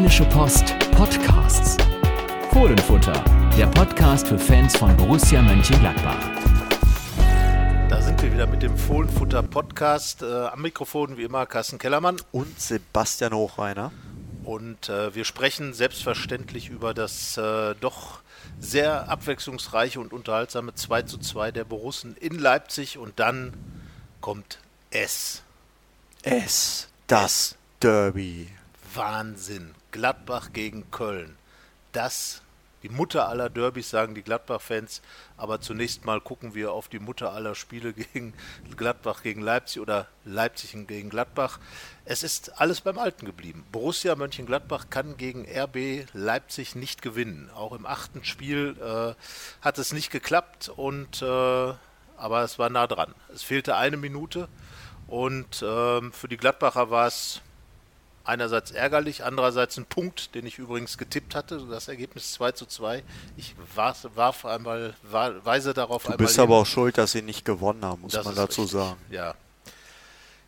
Rheinische Post Podcasts. Fohlenfutter, der Podcast für Fans von Borussia Mönchengladbach. Da sind wir wieder mit dem Fohlenfutter Podcast. Äh, am Mikrofon wie immer Carsten Kellermann. Und Sebastian Hochreiner. Und äh, wir sprechen selbstverständlich über das äh, doch sehr abwechslungsreiche und unterhaltsame 2 zu 2 der Borussen in Leipzig. Und dann kommt es. Es, das Derby. Wahnsinn. Gladbach gegen Köln. Das, die Mutter aller Derbys, sagen die Gladbach-Fans. Aber zunächst mal gucken wir auf die Mutter aller Spiele gegen Gladbach gegen Leipzig oder Leipzig gegen Gladbach. Es ist alles beim Alten geblieben. Borussia Mönchengladbach kann gegen RB Leipzig nicht gewinnen. Auch im achten Spiel äh, hat es nicht geklappt und äh, aber es war nah dran. Es fehlte eine Minute und ähm, für die Gladbacher war es einerseits ärgerlich, andererseits ein Punkt, den ich übrigens getippt hatte. Das Ergebnis 2 zu 2. Ich warf, warf einmal, war, weise darauf du einmal. bist aber auch schuld, dass sie nicht gewonnen haben, muss Das man dazu richtig, sagen. Ja.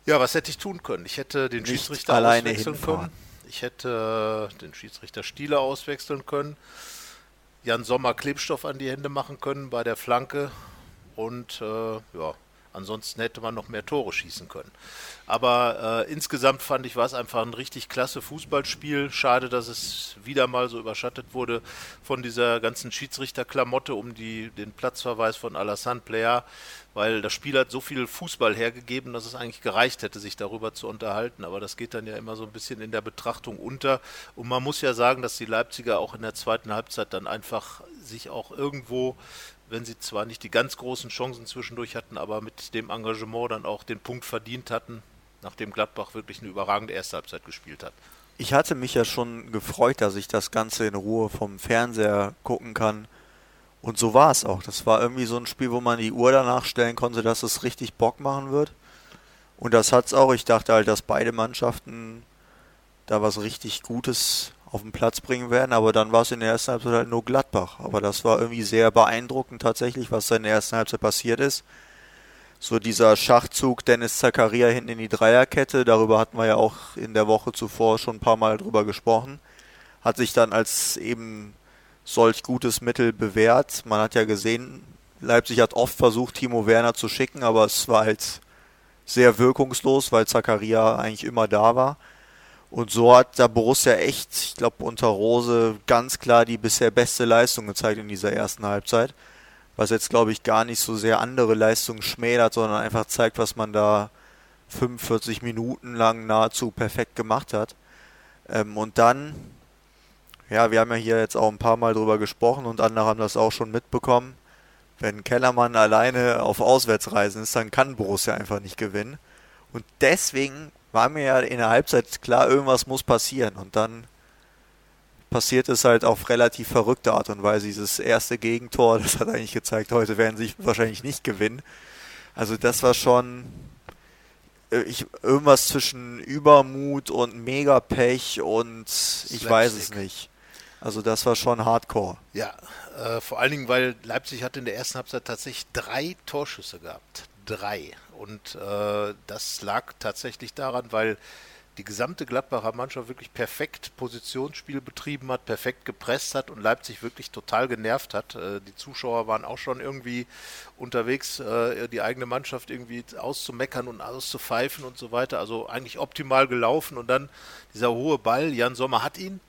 Ja, was hätte ich tun können? Ich hätte den Nicht Schiedsrichter alleine auswechseln hinfahren. können. Ich hätte den Schiedsrichter Stieler auswechseln können. Jan Sommer Klebstoff an die Hände machen können bei der Flanke. Und äh, ja, ansonsten hätte man noch mehr Tore schießen können. Aber äh, insgesamt fand ich, war es einfach ein richtig klasse Fußballspiel. Schade, dass es wieder mal so überschattet wurde von dieser ganzen Schiedsrichterklamotte um die, den Platzverweis von Alassane Player, weil das Spiel hat so viel Fußball hergegeben, dass es eigentlich gereicht hätte, sich darüber zu unterhalten. Aber das geht dann ja immer so ein bisschen in der Betrachtung unter. Und man muss ja sagen, dass die Leipziger auch in der zweiten Halbzeit dann einfach sich auch irgendwo wenn sie zwar nicht die ganz großen Chancen zwischendurch hatten, aber mit dem Engagement dann auch den Punkt verdient hatten, nachdem Gladbach wirklich eine überragende erste Halbzeit gespielt hat. Ich hatte mich ja schon gefreut, dass ich das Ganze in Ruhe vom Fernseher gucken kann. Und so war es auch. Das war irgendwie so ein Spiel, wo man die Uhr danach stellen konnte, dass es richtig Bock machen wird. Und das hat's auch. Ich dachte halt, dass beide Mannschaften da was richtig Gutes auf den Platz bringen werden, aber dann war es in der ersten Halbzeit halt nur Gladbach. Aber das war irgendwie sehr beeindruckend tatsächlich, was da in der ersten Halbzeit passiert ist. So dieser Schachzug Dennis Zakaria hinten in die Dreierkette, darüber hatten wir ja auch in der Woche zuvor schon ein paar Mal drüber gesprochen, hat sich dann als eben solch gutes Mittel bewährt. Man hat ja gesehen, Leipzig hat oft versucht, Timo Werner zu schicken, aber es war halt sehr wirkungslos, weil Zakaria eigentlich immer da war. Und so hat der Borussia echt, ich glaube, unter Rose ganz klar die bisher beste Leistung gezeigt in dieser ersten Halbzeit. Was jetzt, glaube ich, gar nicht so sehr andere Leistungen schmälert, sondern einfach zeigt, was man da 45 Minuten lang nahezu perfekt gemacht hat. Ähm, und dann, ja, wir haben ja hier jetzt auch ein paar Mal drüber gesprochen und andere haben das auch schon mitbekommen. Wenn Kellermann alleine auf Auswärtsreisen ist, dann kann Borussia einfach nicht gewinnen. Und deswegen war mir ja in der Halbzeit klar, irgendwas muss passieren. Und dann passiert es halt auf relativ verrückte Art und Weise. Dieses erste Gegentor, das hat eigentlich gezeigt, heute werden sie wahrscheinlich nicht gewinnen. Also das war schon äh, ich, irgendwas zwischen Übermut und Megapech und ich weiß es nicht. Also das war schon Hardcore. Ja, äh, vor allen Dingen, weil Leipzig hat in der ersten Halbzeit tatsächlich drei Torschüsse gehabt. Drei. Und äh, das lag tatsächlich daran, weil die gesamte Gladbacher Mannschaft wirklich perfekt Positionsspiel betrieben hat, perfekt gepresst hat und Leipzig wirklich total genervt hat. Äh, die Zuschauer waren auch schon irgendwie unterwegs, äh, die eigene Mannschaft irgendwie auszumeckern und auszupfeifen und so weiter. Also eigentlich optimal gelaufen und dann dieser hohe Ball, Jan Sommer hat ihn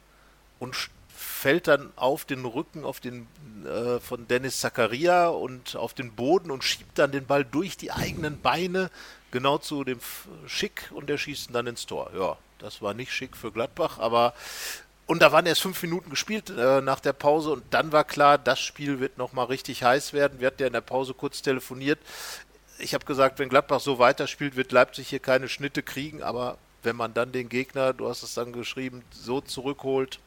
und fällt dann auf den Rücken auf den äh, von Dennis Zakaria und auf den Boden und schiebt dann den Ball durch die eigenen Beine genau zu dem Schick und der schießt dann ins Tor. Ja, das war nicht schick für Gladbach, aber und da waren erst fünf Minuten gespielt äh, nach der Pause und dann war klar, das Spiel wird nochmal richtig heiß werden. Wir hatten ja in der Pause kurz telefoniert. Ich habe gesagt, wenn Gladbach so weiterspielt, wird Leipzig hier keine Schnitte kriegen, aber wenn man dann den Gegner, du hast es dann geschrieben, so zurückholt,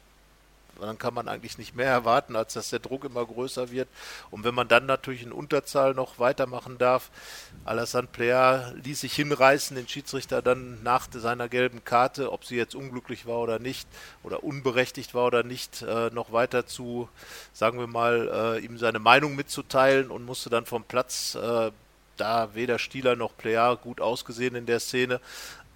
dann kann man eigentlich nicht mehr erwarten, als dass der Druck immer größer wird. Und wenn man dann natürlich in Unterzahl noch weitermachen darf, Alassane Player ließ sich hinreißen, den Schiedsrichter dann nach seiner gelben Karte, ob sie jetzt unglücklich war oder nicht, oder unberechtigt war oder nicht, äh, noch weiter zu, sagen wir mal, äh, ihm seine Meinung mitzuteilen und musste dann vom Platz, äh, da weder Stieler noch Player gut ausgesehen in der Szene,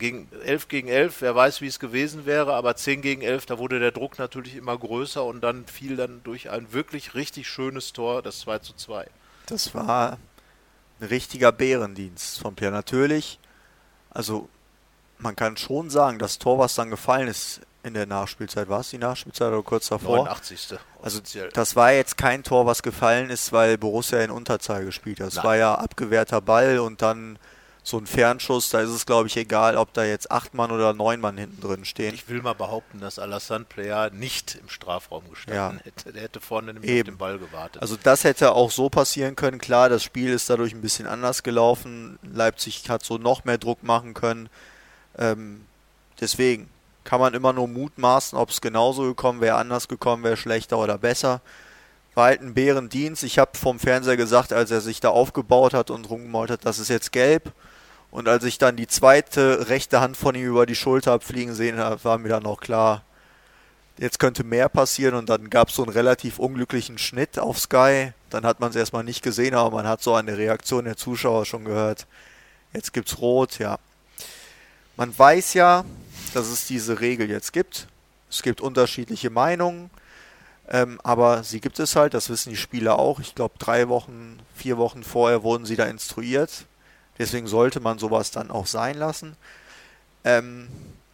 gegen 11 gegen 11, wer weiß, wie es gewesen wäre, aber 10 gegen 11, da wurde der Druck natürlich immer größer und dann fiel dann durch ein wirklich richtig schönes Tor das 2 zu 2. Das war ein richtiger Bärendienst von Pierre. Natürlich, also man kann schon sagen, das Tor, was dann gefallen ist in der Nachspielzeit, war es die Nachspielzeit oder kurz davor? 89. Also das war jetzt kein Tor, was gefallen ist, weil Borussia in Unterzahl gespielt hat. Es war ja abgewehrter Ball und dann so ein Fernschuss, da ist es, glaube ich, egal, ob da jetzt acht Mann oder neun Mann hinten drin stehen. Ich will mal behaupten, dass Alassane Player nicht im Strafraum gestanden ja. hätte. Der hätte vorne nämlich Eben. auf den Ball gewartet. Also das hätte auch so passieren können. Klar, das Spiel ist dadurch ein bisschen anders gelaufen. Leipzig hat so noch mehr Druck machen können. Ähm, deswegen kann man immer nur mutmaßen, ob es genauso gekommen wäre, anders gekommen wäre, schlechter oder besser. War halt ein Bärendienst. Ich habe vom Fernseher gesagt, als er sich da aufgebaut hat und rumgemalt hat, das ist jetzt gelb. Und als ich dann die zweite rechte Hand von ihm über die Schulter abfliegen sehen habe, war mir dann auch klar, jetzt könnte mehr passieren. Und dann gab es so einen relativ unglücklichen Schnitt auf Sky. Dann hat man es erstmal nicht gesehen, aber man hat so eine Reaktion der Zuschauer schon gehört. Jetzt gibt's Rot, ja. Man weiß ja, dass es diese Regel jetzt gibt. Es gibt unterschiedliche Meinungen, ähm, aber sie gibt es halt, das wissen die Spieler auch. Ich glaube, drei Wochen, vier Wochen vorher wurden sie da instruiert. Deswegen sollte man sowas dann auch sein lassen. Ähm,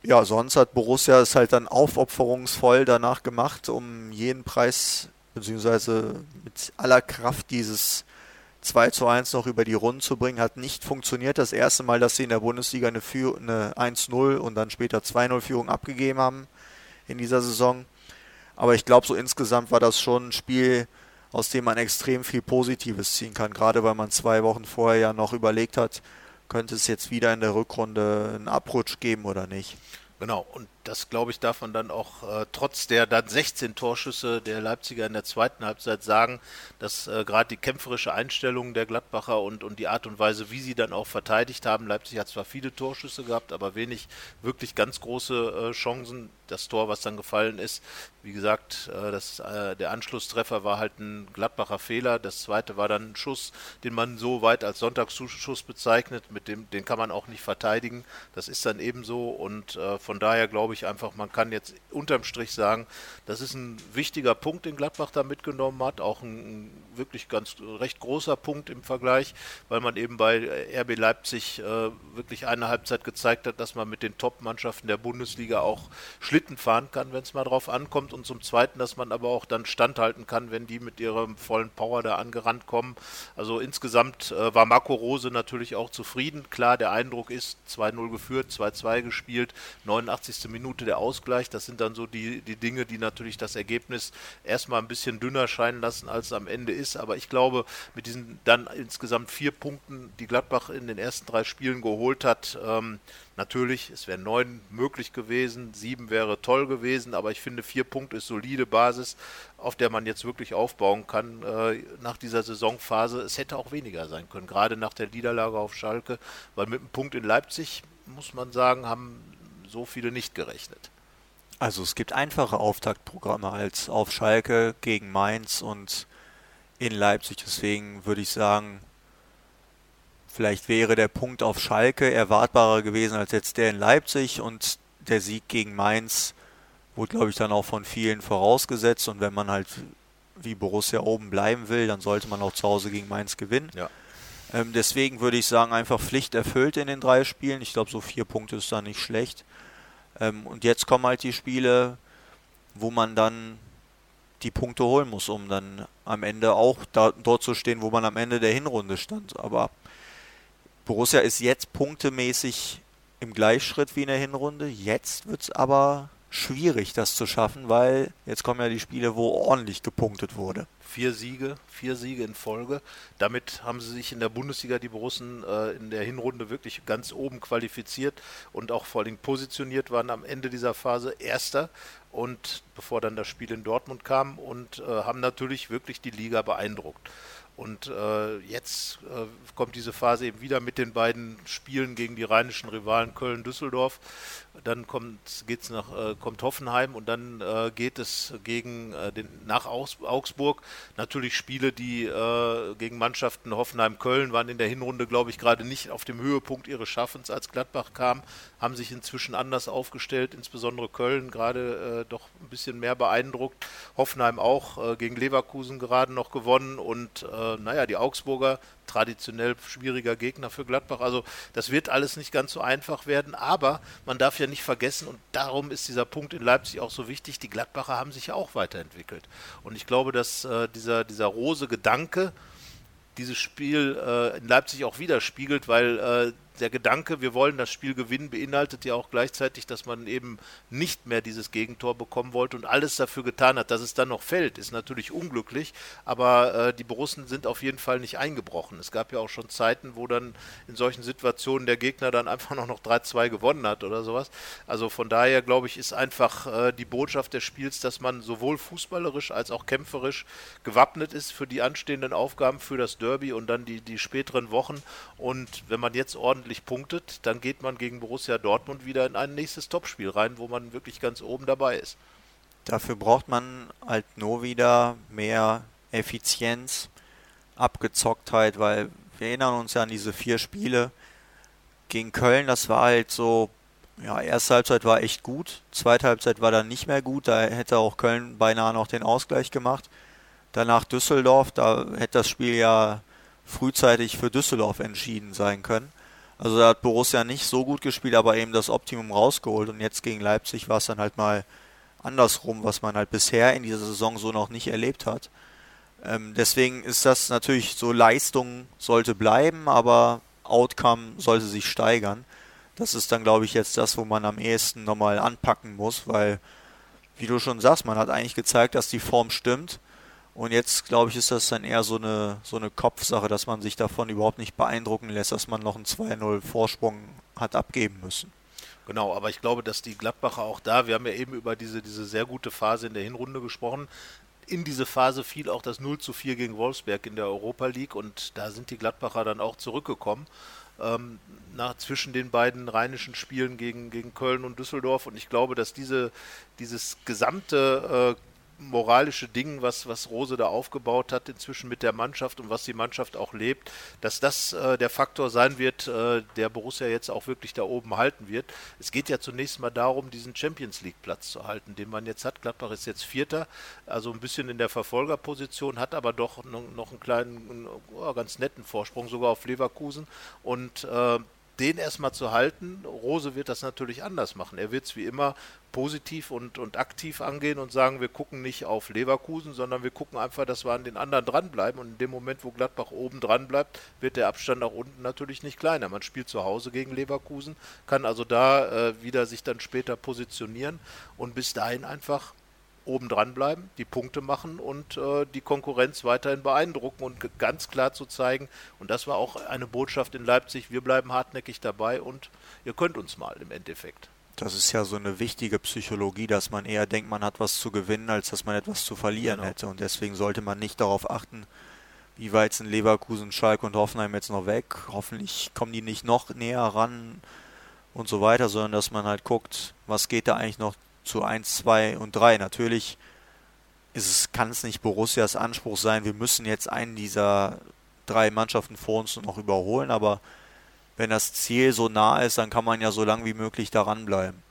ja, sonst hat Borussia es halt dann aufopferungsvoll danach gemacht, um jeden Preis, beziehungsweise mit aller Kraft dieses 2 zu 1 noch über die Runden zu bringen, hat nicht funktioniert. Das erste Mal, dass sie in der Bundesliga eine, eine 1-0 und dann später 2-0-Führung abgegeben haben in dieser Saison. Aber ich glaube, so insgesamt war das schon ein Spiel, aus dem man extrem viel Positives ziehen kann. Gerade weil man zwei Wochen vorher ja noch überlegt hat, könnte es jetzt wieder in der Rückrunde einen Abrutsch geben oder nicht. Genau, und das glaube ich darf man dann auch äh, trotz der dann 16 Torschüsse der Leipziger in der zweiten Halbzeit sagen, dass äh, gerade die kämpferische Einstellung der Gladbacher und, und die Art und Weise, wie sie dann auch verteidigt haben, Leipzig hat zwar viele Torschüsse gehabt, aber wenig wirklich ganz große äh, Chancen. Das Tor, was dann gefallen ist, wie gesagt, äh, das, äh, der Anschlusstreffer war halt ein Gladbacher Fehler. Das zweite war dann ein Schuss, den man so weit als Sonntagsschuss bezeichnet, mit dem den kann man auch nicht verteidigen. Das ist dann ebenso und äh, von daher glaube ich, ich einfach, man kann jetzt unterm Strich sagen, das ist ein wichtiger Punkt, den Gladbach da mitgenommen hat, auch ein, wirklich ganz recht großer Punkt im Vergleich, weil man eben bei RB Leipzig äh, wirklich eine Halbzeit gezeigt hat, dass man mit den Top-Mannschaften der Bundesliga auch Schlitten fahren kann, wenn es mal drauf ankommt und zum Zweiten, dass man aber auch dann standhalten kann, wenn die mit ihrem vollen Power da angerannt kommen. Also insgesamt äh, war Marco Rose natürlich auch zufrieden. Klar, der Eindruck ist 2-0 geführt, 2-2 gespielt, 89. Minute Minute der Ausgleich. Das sind dann so die, die Dinge, die natürlich das Ergebnis erstmal ein bisschen dünner scheinen lassen, als es am Ende ist. Aber ich glaube, mit diesen dann insgesamt vier Punkten, die Gladbach in den ersten drei Spielen geholt hat, ähm, Natürlich, es wären neun möglich gewesen, sieben wäre toll gewesen, aber ich finde, vier Punkte ist solide Basis, auf der man jetzt wirklich aufbauen kann äh, nach dieser Saisonphase. Es hätte auch weniger sein können, gerade nach der Niederlage auf Schalke, weil mit einem Punkt in Leipzig, muss man sagen, haben so viele nicht gerechnet. Also es gibt einfache Auftaktprogramme als auf Schalke gegen Mainz und in Leipzig. Deswegen würde ich sagen, vielleicht wäre der Punkt auf Schalke erwartbarer gewesen als jetzt der in Leipzig und der Sieg gegen Mainz wurde, glaube ich, dann auch von vielen vorausgesetzt. Und wenn man halt wie Borussia oben bleiben will, dann sollte man auch zu Hause gegen Mainz gewinnen. Ja. Ähm, deswegen würde ich sagen, einfach Pflicht erfüllt in den drei Spielen. Ich glaube, so vier Punkte ist da nicht schlecht. Ähm, und jetzt kommen halt die Spiele, wo man dann die Punkte holen muss, um dann am Ende auch da, dort zu stehen, wo man am Ende der Hinrunde stand. Aber Borussia ist jetzt punktemäßig im Gleichschritt wie in der Hinrunde. Jetzt wird es aber schwierig, das zu schaffen, weil jetzt kommen ja die Spiele, wo ordentlich gepunktet wurde vier Siege, vier Siege in Folge. Damit haben sie sich in der Bundesliga, die Borussen, äh, in der Hinrunde wirklich ganz oben qualifiziert und auch vor allem positioniert waren am Ende dieser Phase Erster und bevor dann das Spiel in Dortmund kam und äh, haben natürlich wirklich die Liga beeindruckt. Und äh, jetzt äh, kommt diese Phase eben wieder mit den beiden Spielen gegen die rheinischen Rivalen Köln-Düsseldorf. Dann kommt, geht's nach, äh, kommt Hoffenheim und dann äh, geht es gegen äh, den, nach Augsburg. Natürlich Spiele, die äh, gegen Mannschaften Hoffenheim-Köln waren in der Hinrunde, glaube ich, gerade nicht auf dem Höhepunkt ihres Schaffens, als Gladbach kam, haben sich inzwischen anders aufgestellt, insbesondere Köln gerade doch ein bisschen mehr beeindruckt. Hoffenheim auch gegen Leverkusen gerade noch gewonnen und äh, naja, die Augsburger traditionell schwieriger Gegner für Gladbach. Also das wird alles nicht ganz so einfach werden, aber man darf ja nicht vergessen, und darum ist dieser Punkt in Leipzig auch so wichtig, die Gladbacher haben sich ja auch weiterentwickelt. Und ich glaube, dass äh, dieser, dieser rose Gedanke dieses Spiel äh, in Leipzig auch widerspiegelt, weil äh, der Gedanke, wir wollen das Spiel gewinnen, beinhaltet ja auch gleichzeitig, dass man eben nicht mehr dieses Gegentor bekommen wollte und alles dafür getan hat, dass es dann noch fällt, ist natürlich unglücklich, aber äh, die Borussen sind auf jeden Fall nicht eingebrochen. Es gab ja auch schon Zeiten, wo dann in solchen Situationen der Gegner dann einfach noch, noch 3-2 gewonnen hat oder sowas. Also von daher glaube ich, ist einfach äh, die Botschaft des Spiels, dass man sowohl fußballerisch als auch kämpferisch gewappnet ist für die anstehenden Aufgaben, für das Derby und dann die, die späteren Wochen. Und wenn man jetzt ordentlich ordentlich punktet, dann geht man gegen Borussia Dortmund wieder in ein nächstes Topspiel rein, wo man wirklich ganz oben dabei ist. Dafür braucht man halt nur wieder mehr Effizienz, Abgezocktheit, weil wir erinnern uns ja an diese vier Spiele gegen Köln, das war halt so, ja, erste Halbzeit war echt gut, zweite Halbzeit war dann nicht mehr gut, da hätte auch Köln beinahe noch den Ausgleich gemacht. Danach Düsseldorf, da hätte das Spiel ja frühzeitig für Düsseldorf entschieden sein können. Also da hat Borussia nicht so gut gespielt, aber eben das Optimum rausgeholt. Und jetzt gegen Leipzig war es dann halt mal andersrum, was man halt bisher in dieser Saison so noch nicht erlebt hat. Ähm, deswegen ist das natürlich so, Leistung sollte bleiben, aber Outcome sollte sich steigern. Das ist dann, glaube ich, jetzt das, wo man am ehesten nochmal anpacken muss, weil, wie du schon sagst, man hat eigentlich gezeigt, dass die Form stimmt. Und jetzt, glaube ich, ist das dann eher so eine, so eine Kopfsache, dass man sich davon überhaupt nicht beeindrucken lässt, dass man noch einen 2-0 Vorsprung hat abgeben müssen. Genau, aber ich glaube, dass die Gladbacher auch da, wir haben ja eben über diese, diese sehr gute Phase in der Hinrunde gesprochen, in diese Phase fiel auch das 0 zu 4 gegen Wolfsberg in der Europa League und da sind die Gladbacher dann auch zurückgekommen. Ähm, nach, zwischen den beiden rheinischen Spielen gegen, gegen Köln und Düsseldorf. Und ich glaube, dass diese, dieses gesamte äh, moralische Ding, was, was Rose da aufgebaut hat, inzwischen mit der Mannschaft und was die Mannschaft auch lebt, dass das äh, der Faktor sein wird, äh, der Borussia jetzt auch wirklich da oben halten wird. Es geht ja zunächst mal darum, diesen Champions League Platz zu halten, den man jetzt hat. Gladbach ist jetzt Vierter, also ein bisschen in der Verfolgerposition, hat aber doch noch einen kleinen, oh, ganz netten Vorsprung sogar auf Leverkusen und äh, den erstmal zu halten. Rose wird das natürlich anders machen. Er wird es wie immer positiv und, und aktiv angehen und sagen, wir gucken nicht auf Leverkusen, sondern wir gucken einfach, dass wir an den anderen dranbleiben. Und in dem Moment, wo Gladbach oben dran bleibt, wird der Abstand nach unten natürlich nicht kleiner. Man spielt zu Hause gegen Leverkusen, kann also da äh, wieder sich dann später positionieren und bis dahin einfach oben dran bleiben, die Punkte machen und äh, die Konkurrenz weiterhin beeindrucken und ganz klar zu zeigen, und das war auch eine Botschaft in Leipzig, wir bleiben hartnäckig dabei und ihr könnt uns mal im Endeffekt. Das ist ja so eine wichtige Psychologie, dass man eher denkt, man hat was zu gewinnen, als dass man etwas zu verlieren genau. hätte. Und deswegen sollte man nicht darauf achten, wie weit sind Leverkusen, Schalke und Hoffenheim jetzt noch weg. Hoffentlich kommen die nicht noch näher ran und so weiter, sondern dass man halt guckt, was geht da eigentlich noch zu 1, 2 und 3. Natürlich ist es, kann es nicht Borussias Anspruch sein, wir müssen jetzt einen dieser drei Mannschaften vor uns noch überholen, aber wenn das Ziel so nah ist, dann kann man ja so lange wie möglich daran bleiben.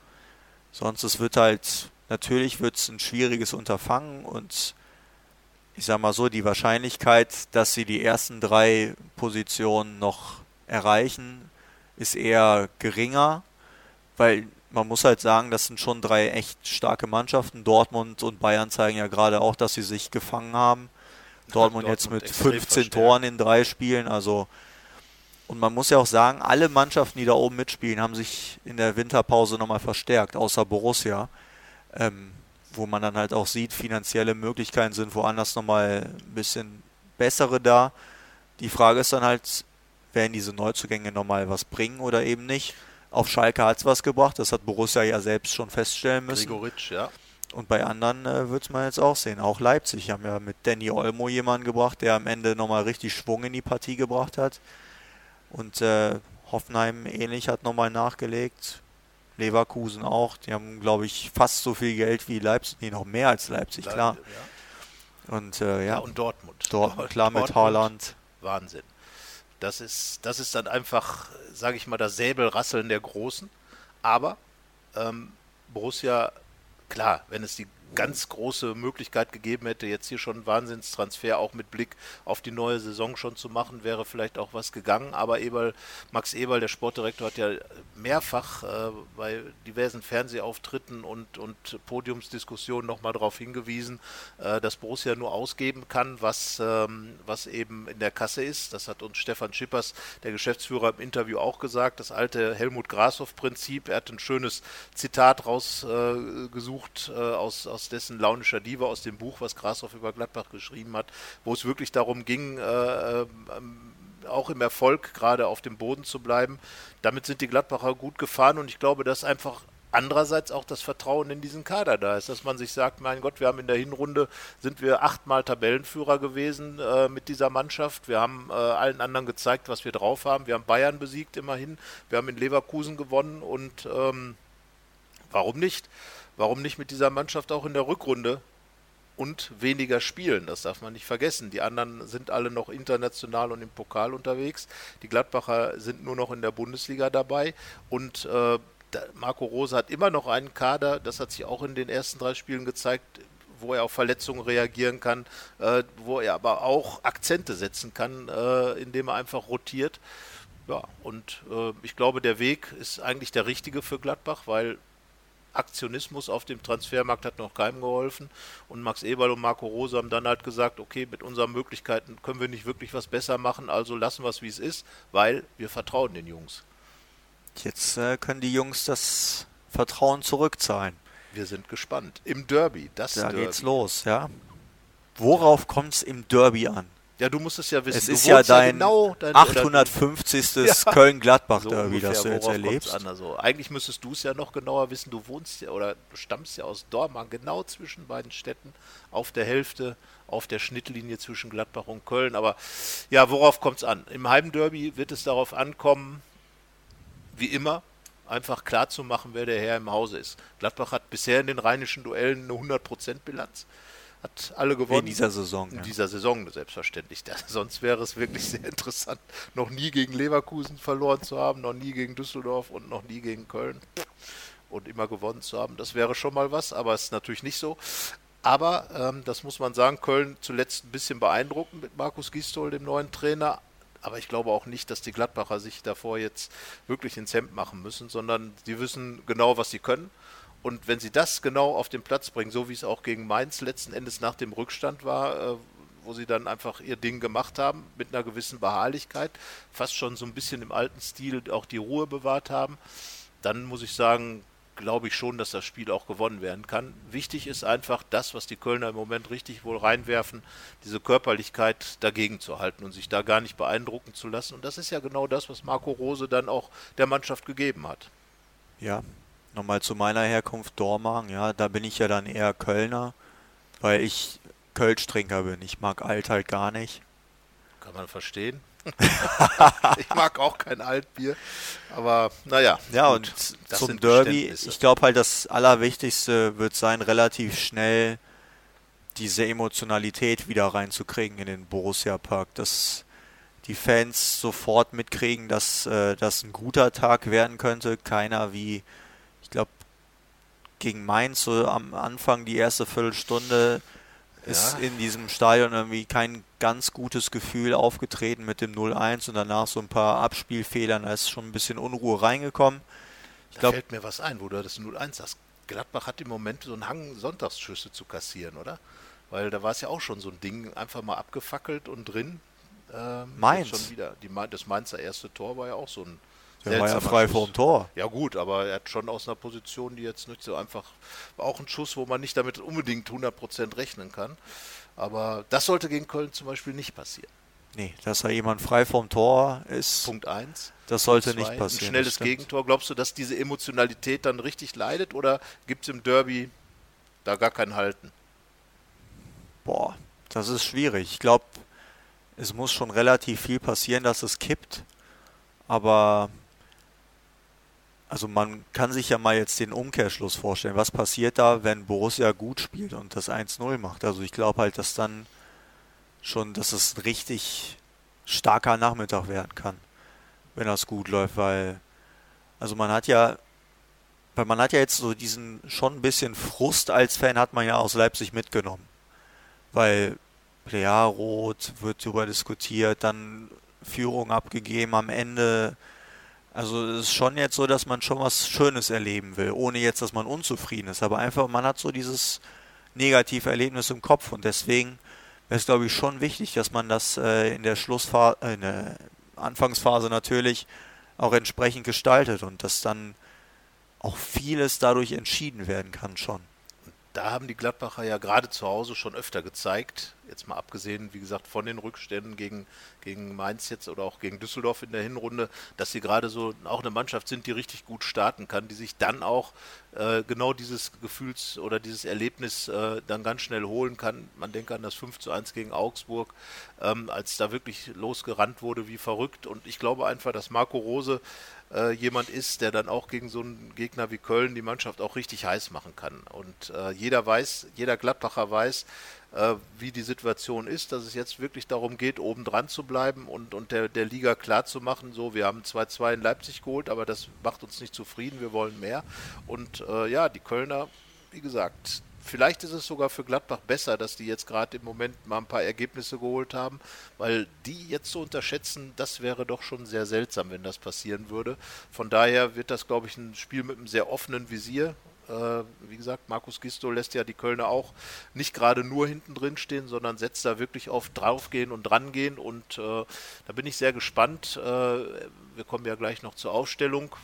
Sonst es wird halt, natürlich wird es ein schwieriges Unterfangen und ich sag mal so, die Wahrscheinlichkeit, dass sie die ersten drei Positionen noch erreichen, ist eher geringer, weil man muss halt sagen, das sind schon drei echt starke Mannschaften. Dortmund und Bayern zeigen ja gerade auch, dass sie sich gefangen haben. Dortmund, Dortmund jetzt mit 15 verstärkt. Toren in drei Spielen, also und man muss ja auch sagen, alle Mannschaften, die da oben mitspielen, haben sich in der Winterpause nochmal verstärkt, außer Borussia. Ähm, wo man dann halt auch sieht, finanzielle Möglichkeiten sind woanders nochmal ein bisschen bessere da. Die Frage ist dann halt, werden diese Neuzugänge nochmal was bringen oder eben nicht? Auf Schalke hat es was gebracht, das hat Borussia ja selbst schon feststellen müssen. Gregoritsch, ja. Und bei anderen äh, wird es man jetzt auch sehen. Auch Leipzig haben ja mit Danny Olmo jemanden gebracht, der am Ende nochmal richtig Schwung in die Partie gebracht hat. Und äh, Hoffenheim ähnlich hat nochmal nachgelegt. Leverkusen auch. Die haben, glaube ich, fast so viel Geld wie Leipzig. Nee, noch mehr als Leipzig, Le klar. Ja. Und äh, ja. ja. Und Dortmund. Dortmund, klar Dortmund, mit Haaland. Wahnsinn. Das ist, das ist dann einfach, sage ich mal, das Säbelrasseln der Großen. Aber ähm, Borussia, klar, wenn es die ganz große Möglichkeit gegeben hätte, jetzt hier schon einen Wahnsinnstransfer auch mit Blick auf die neue Saison schon zu machen, wäre vielleicht auch was gegangen. Aber Eberl, Max Eberl, der Sportdirektor, hat ja mehrfach äh, bei diversen Fernsehauftritten und, und Podiumsdiskussionen nochmal darauf hingewiesen, äh, dass Borussia nur ausgeben kann, was, ähm, was eben in der Kasse ist. Das hat uns Stefan Schippers, der Geschäftsführer, im Interview auch gesagt. Das alte Helmut Grashoff-Prinzip. Er hat ein schönes Zitat rausgesucht äh, aus, aus aus dessen launischer Diva aus dem Buch, was Grashoff über Gladbach geschrieben hat, wo es wirklich darum ging, äh, äh, auch im Erfolg gerade auf dem Boden zu bleiben. Damit sind die Gladbacher gut gefahren und ich glaube, dass einfach andererseits auch das Vertrauen in diesen Kader da ist, dass man sich sagt, mein Gott, wir haben in der Hinrunde sind wir achtmal Tabellenführer gewesen äh, mit dieser Mannschaft. Wir haben äh, allen anderen gezeigt, was wir drauf haben. Wir haben Bayern besiegt immerhin. Wir haben in Leverkusen gewonnen und ähm, warum nicht? Warum nicht mit dieser Mannschaft auch in der Rückrunde und weniger spielen? Das darf man nicht vergessen. Die anderen sind alle noch international und im Pokal unterwegs. Die Gladbacher sind nur noch in der Bundesliga dabei und äh, Marco Rose hat immer noch einen Kader, das hat sich auch in den ersten drei Spielen gezeigt, wo er auf Verletzungen reagieren kann, äh, wo er aber auch Akzente setzen kann, äh, indem er einfach rotiert. Ja, und äh, ich glaube, der Weg ist eigentlich der richtige für Gladbach, weil Aktionismus auf dem Transfermarkt hat noch keinem geholfen. Und Max Eberl und Marco Rose haben dann halt gesagt, okay, mit unseren Möglichkeiten können wir nicht wirklich was besser machen, also lassen wir es, wie es ist, weil wir vertrauen den Jungs. Jetzt äh, können die Jungs das Vertrauen zurückzahlen. Wir sind gespannt. Im Derby, das Da Derby. geht's los, ja. Worauf kommt es im Derby an? Ja, du musst es ja wissen. Es ist ja dein, genau dein 850. Ja. Köln-Gladbach-Derby, so das du jetzt erlebst. Also, eigentlich müsstest du es ja noch genauer wissen. Du wohnst ja oder du stammst ja aus Dortmund, genau zwischen beiden Städten, auf der Hälfte, auf der Schnittlinie zwischen Gladbach und Köln. Aber ja, worauf kommt es an? Im Heimderby wird es darauf ankommen, wie immer, einfach klar zu machen, wer der Herr im Hause ist. Gladbach hat bisher in den rheinischen Duellen eine 100%-Bilanz hat alle gewonnen. In dieser Saison. In ja. dieser Saison selbstverständlich. Da, sonst wäre es wirklich sehr interessant, noch nie gegen Leverkusen verloren zu haben, noch nie gegen Düsseldorf und noch nie gegen Köln und immer gewonnen zu haben. Das wäre schon mal was, aber es ist natürlich nicht so. Aber ähm, das muss man sagen, Köln zuletzt ein bisschen beeindruckend mit Markus Gistol, dem neuen Trainer. Aber ich glaube auch nicht, dass die Gladbacher sich davor jetzt wirklich ins Hemd machen müssen, sondern sie wissen genau, was sie können. Und wenn sie das genau auf den Platz bringen, so wie es auch gegen Mainz letzten Endes nach dem Rückstand war, äh, wo sie dann einfach ihr Ding gemacht haben, mit einer gewissen Beharrlichkeit, fast schon so ein bisschen im alten Stil auch die Ruhe bewahrt haben, dann muss ich sagen, glaube ich schon, dass das Spiel auch gewonnen werden kann. Wichtig ist einfach das, was die Kölner im Moment richtig wohl reinwerfen, diese Körperlichkeit dagegen zu halten und sich da gar nicht beeindrucken zu lassen. Und das ist ja genau das, was Marco Rose dann auch der Mannschaft gegeben hat. Ja, nochmal zu meiner Herkunft Dormagen, ja, da bin ich ja dann eher Kölner, weil ich Kölsch-Trinker bin. Ich mag Alt halt gar nicht. Kann man verstehen. ich mag auch kein Altbier, aber naja. Ja, gut, und zum Derby, ich glaube halt, das Allerwichtigste wird sein, relativ schnell diese Emotionalität wieder reinzukriegen in den Borussia Park, dass die Fans sofort mitkriegen, dass äh, das ein guter Tag werden könnte. Keiner wie ich glaube, gegen Mainz so am Anfang die erste Viertelstunde ist ja. in diesem Stadion irgendwie kein ganz gutes Gefühl aufgetreten mit dem 0-1 und danach so ein paar Abspielfehlern, da ist schon ein bisschen Unruhe reingekommen. Ich da glaub, fällt mir was ein, wo du das 0-1 sagst. Gladbach hat im Moment so einen Hang, Sonntagsschüsse zu kassieren, oder? Weil da war es ja auch schon so ein Ding, einfach mal abgefackelt und drin. Ähm, Mainz. Schon wieder. Die, das Mainzer erste Tor war ja auch so ein der war ja frei vor dem Tor. Ja gut, aber er hat schon aus einer Position, die jetzt nicht so einfach, war auch ein Schuss, wo man nicht damit unbedingt 100% rechnen kann. Aber das sollte gegen Köln zum Beispiel nicht passieren. Nee, dass da jemand frei vom Tor ist. Punkt 1. Das sollte nicht passieren. Ein schnelles Gegentor. Glaubst du, dass diese Emotionalität dann richtig leidet oder gibt es im Derby da gar kein Halten? Boah, das ist schwierig. Ich glaube, es muss schon relativ viel passieren, dass es kippt. Aber also man kann sich ja mal jetzt den Umkehrschluss vorstellen. Was passiert da, wenn Borussia gut spielt und das 1-0 macht? Also ich glaube halt, dass dann schon, dass es ein richtig starker Nachmittag werden kann, wenn das gut läuft, weil also man hat ja weil man hat ja jetzt so diesen schon ein bisschen Frust als Fan hat man ja aus Leipzig mitgenommen. Weil ja, rot wird darüber diskutiert, dann Führung abgegeben am Ende also es ist schon jetzt so, dass man schon was Schönes erleben will, ohne jetzt, dass man unzufrieden ist. Aber einfach, man hat so dieses negative Erlebnis im Kopf und deswegen wäre es, glaube ich, schon wichtig, dass man das äh, in der Schlussphase, äh, in der Anfangsphase natürlich auch entsprechend gestaltet und dass dann auch vieles dadurch entschieden werden kann schon da haben die Gladbacher ja gerade zu Hause schon öfter gezeigt, jetzt mal abgesehen, wie gesagt, von den Rückständen gegen, gegen Mainz jetzt oder auch gegen Düsseldorf in der Hinrunde, dass sie gerade so auch eine Mannschaft sind, die richtig gut starten kann, die sich dann auch äh, genau dieses Gefühls- oder dieses Erlebnis äh, dann ganz schnell holen kann. Man denke an das 5 zu 1 gegen Augsburg, ähm, als da wirklich losgerannt wurde wie verrückt. Und ich glaube einfach, dass Marco Rose äh, jemand ist, der dann auch gegen so einen Gegner wie Köln die Mannschaft auch richtig heiß machen kann. Und äh, jeder weiß, jeder Gladbacher weiß, äh, wie die Situation ist, dass es jetzt wirklich darum geht, oben dran zu bleiben und, und der, der Liga klar zu machen, so, wir haben 2-2 in Leipzig geholt, aber das macht uns nicht zufrieden, wir wollen mehr. Und äh, ja, die Kölner, wie gesagt, Vielleicht ist es sogar für Gladbach besser, dass die jetzt gerade im Moment mal ein paar Ergebnisse geholt haben, weil die jetzt zu unterschätzen, das wäre doch schon sehr seltsam, wenn das passieren würde. Von daher wird das, glaube ich, ein Spiel mit einem sehr offenen Visier. Äh, wie gesagt, Markus Gisto lässt ja die Kölner auch nicht gerade nur hinten drin stehen, sondern setzt da wirklich auf draufgehen und drangehen. Und äh, da bin ich sehr gespannt. Äh, wir kommen ja gleich noch zur Aufstellung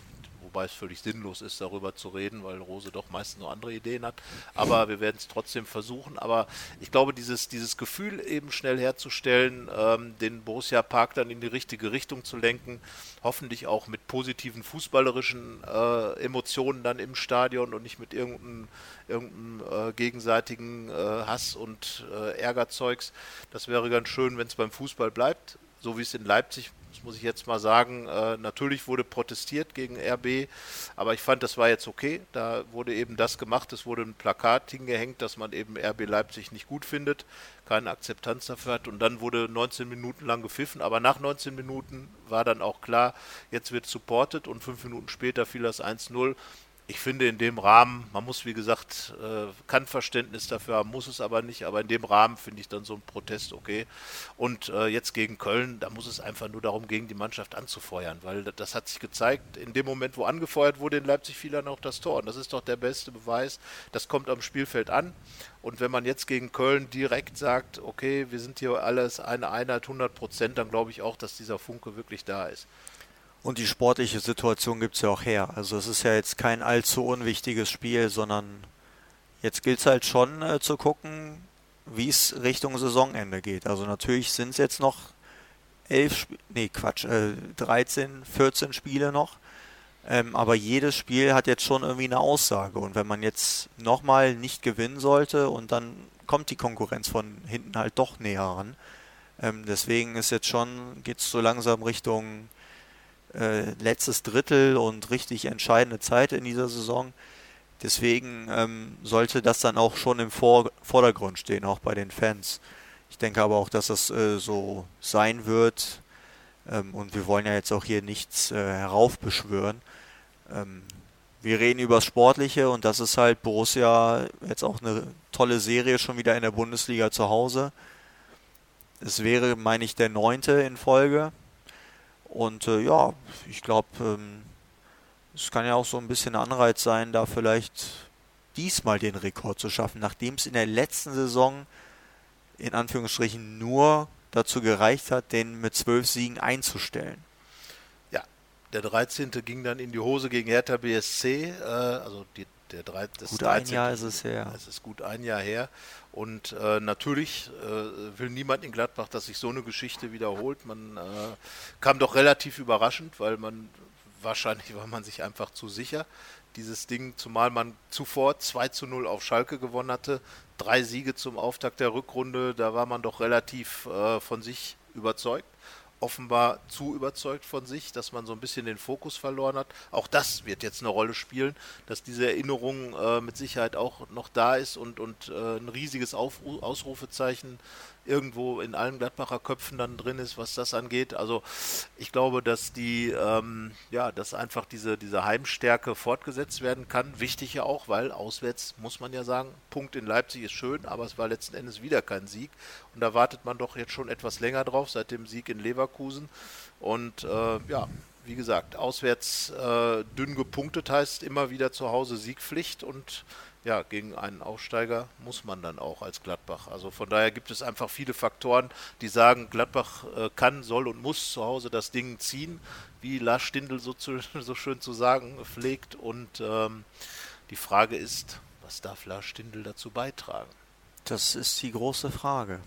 wobei es völlig sinnlos ist, darüber zu reden, weil Rose doch meistens noch andere Ideen hat. Aber wir werden es trotzdem versuchen. Aber ich glaube, dieses, dieses Gefühl eben schnell herzustellen, ähm, den Borussia Park dann in die richtige Richtung zu lenken, hoffentlich auch mit positiven fußballerischen äh, Emotionen dann im Stadion und nicht mit irgendeinem, irgendeinem äh, gegenseitigen äh, Hass und äh, Ärgerzeugs. Das wäre ganz schön, wenn es beim Fußball bleibt so wie es in Leipzig muss ich jetzt mal sagen. Äh, natürlich wurde protestiert gegen RB, aber ich fand, das war jetzt okay. Da wurde eben das gemacht, es wurde ein Plakat hingehängt, dass man eben RB Leipzig nicht gut findet, keine Akzeptanz dafür hat. Und dann wurde 19 Minuten lang gepfiffen, aber nach 19 Minuten war dann auch klar, jetzt wird supported. Und fünf Minuten später fiel das 1-0 ich finde in dem Rahmen, man muss wie gesagt, äh, kann Verständnis dafür haben, muss es aber nicht, aber in dem Rahmen finde ich dann so ein Protest okay. Und äh, jetzt gegen Köln, da muss es einfach nur darum gehen, die Mannschaft anzufeuern, weil das hat sich gezeigt, in dem Moment, wo angefeuert wurde in Leipzig, fiel dann auch das Tor. Und das ist doch der beste Beweis, das kommt am Spielfeld an. Und wenn man jetzt gegen Köln direkt sagt, okay, wir sind hier alles eine Einheit, 100 Prozent, dann glaube ich auch, dass dieser Funke wirklich da ist. Und die sportliche Situation gibt es ja auch her. Also es ist ja jetzt kein allzu unwichtiges Spiel, sondern jetzt gilt es halt schon äh, zu gucken, wie es Richtung Saisonende geht. Also natürlich sind es jetzt noch elf, Sp nee Quatsch, äh, 13, 14 Spiele noch. Ähm, aber jedes Spiel hat jetzt schon irgendwie eine Aussage. Und wenn man jetzt nochmal nicht gewinnen sollte und dann kommt die Konkurrenz von hinten halt doch näher ran. Ähm, deswegen ist jetzt schon, geht es so langsam Richtung äh, letztes Drittel und richtig entscheidende Zeit in dieser Saison. Deswegen ähm, sollte das dann auch schon im Vor Vordergrund stehen, auch bei den Fans. Ich denke aber auch, dass das äh, so sein wird. Ähm, und wir wollen ja jetzt auch hier nichts äh, heraufbeschwören. Ähm, wir reden über das Sportliche und das ist halt Borussia jetzt auch eine tolle Serie schon wieder in der Bundesliga zu Hause. Es wäre, meine ich, der neunte in Folge. Und äh, ja, ich glaube, ähm, es kann ja auch so ein bisschen Anreiz sein, da vielleicht diesmal den Rekord zu schaffen, nachdem es in der letzten Saison in Anführungsstrichen nur dazu gereicht hat, den mit zwölf Siegen einzustellen. Ja, der 13. ging dann in die Hose gegen Hertha BSC, äh, also die, der 3, das gut 13. ein Jahr ist es her. Es ist gut ein Jahr her. Und äh, natürlich äh, will niemand in Gladbach, dass sich so eine Geschichte wiederholt. Man äh, kam doch relativ überraschend, weil man wahrscheinlich war man sich einfach zu sicher, dieses Ding, zumal man zuvor 2 zu 0 auf Schalke gewonnen hatte, drei Siege zum Auftakt der Rückrunde, da war man doch relativ äh, von sich überzeugt offenbar zu überzeugt von sich, dass man so ein bisschen den Fokus verloren hat. Auch das wird jetzt eine Rolle spielen, dass diese Erinnerung äh, mit Sicherheit auch noch da ist und, und äh, ein riesiges Aufru Ausrufezeichen irgendwo in allen Gladbacher Köpfen dann drin ist, was das angeht. Also ich glaube, dass die, ähm, ja, dass einfach diese, diese Heimstärke fortgesetzt werden kann. Wichtig ja auch, weil auswärts muss man ja sagen, Punkt in Leipzig ist schön, aber es war letzten Endes wieder kein Sieg. Und da wartet man doch jetzt schon etwas länger drauf, seit dem Sieg in Leverkusen. Und äh, ja, wie gesagt, auswärts äh, dünn gepunktet heißt immer wieder zu Hause Siegpflicht und ja, gegen einen Aufsteiger muss man dann auch als Gladbach. Also von daher gibt es einfach viele Faktoren, die sagen, Gladbach äh, kann, soll und muss zu Hause das Ding ziehen, wie Lars Stindl so, zu, so schön zu sagen pflegt. Und ähm, die Frage ist, was darf Lars Stindl dazu beitragen? Das ist die große Frage.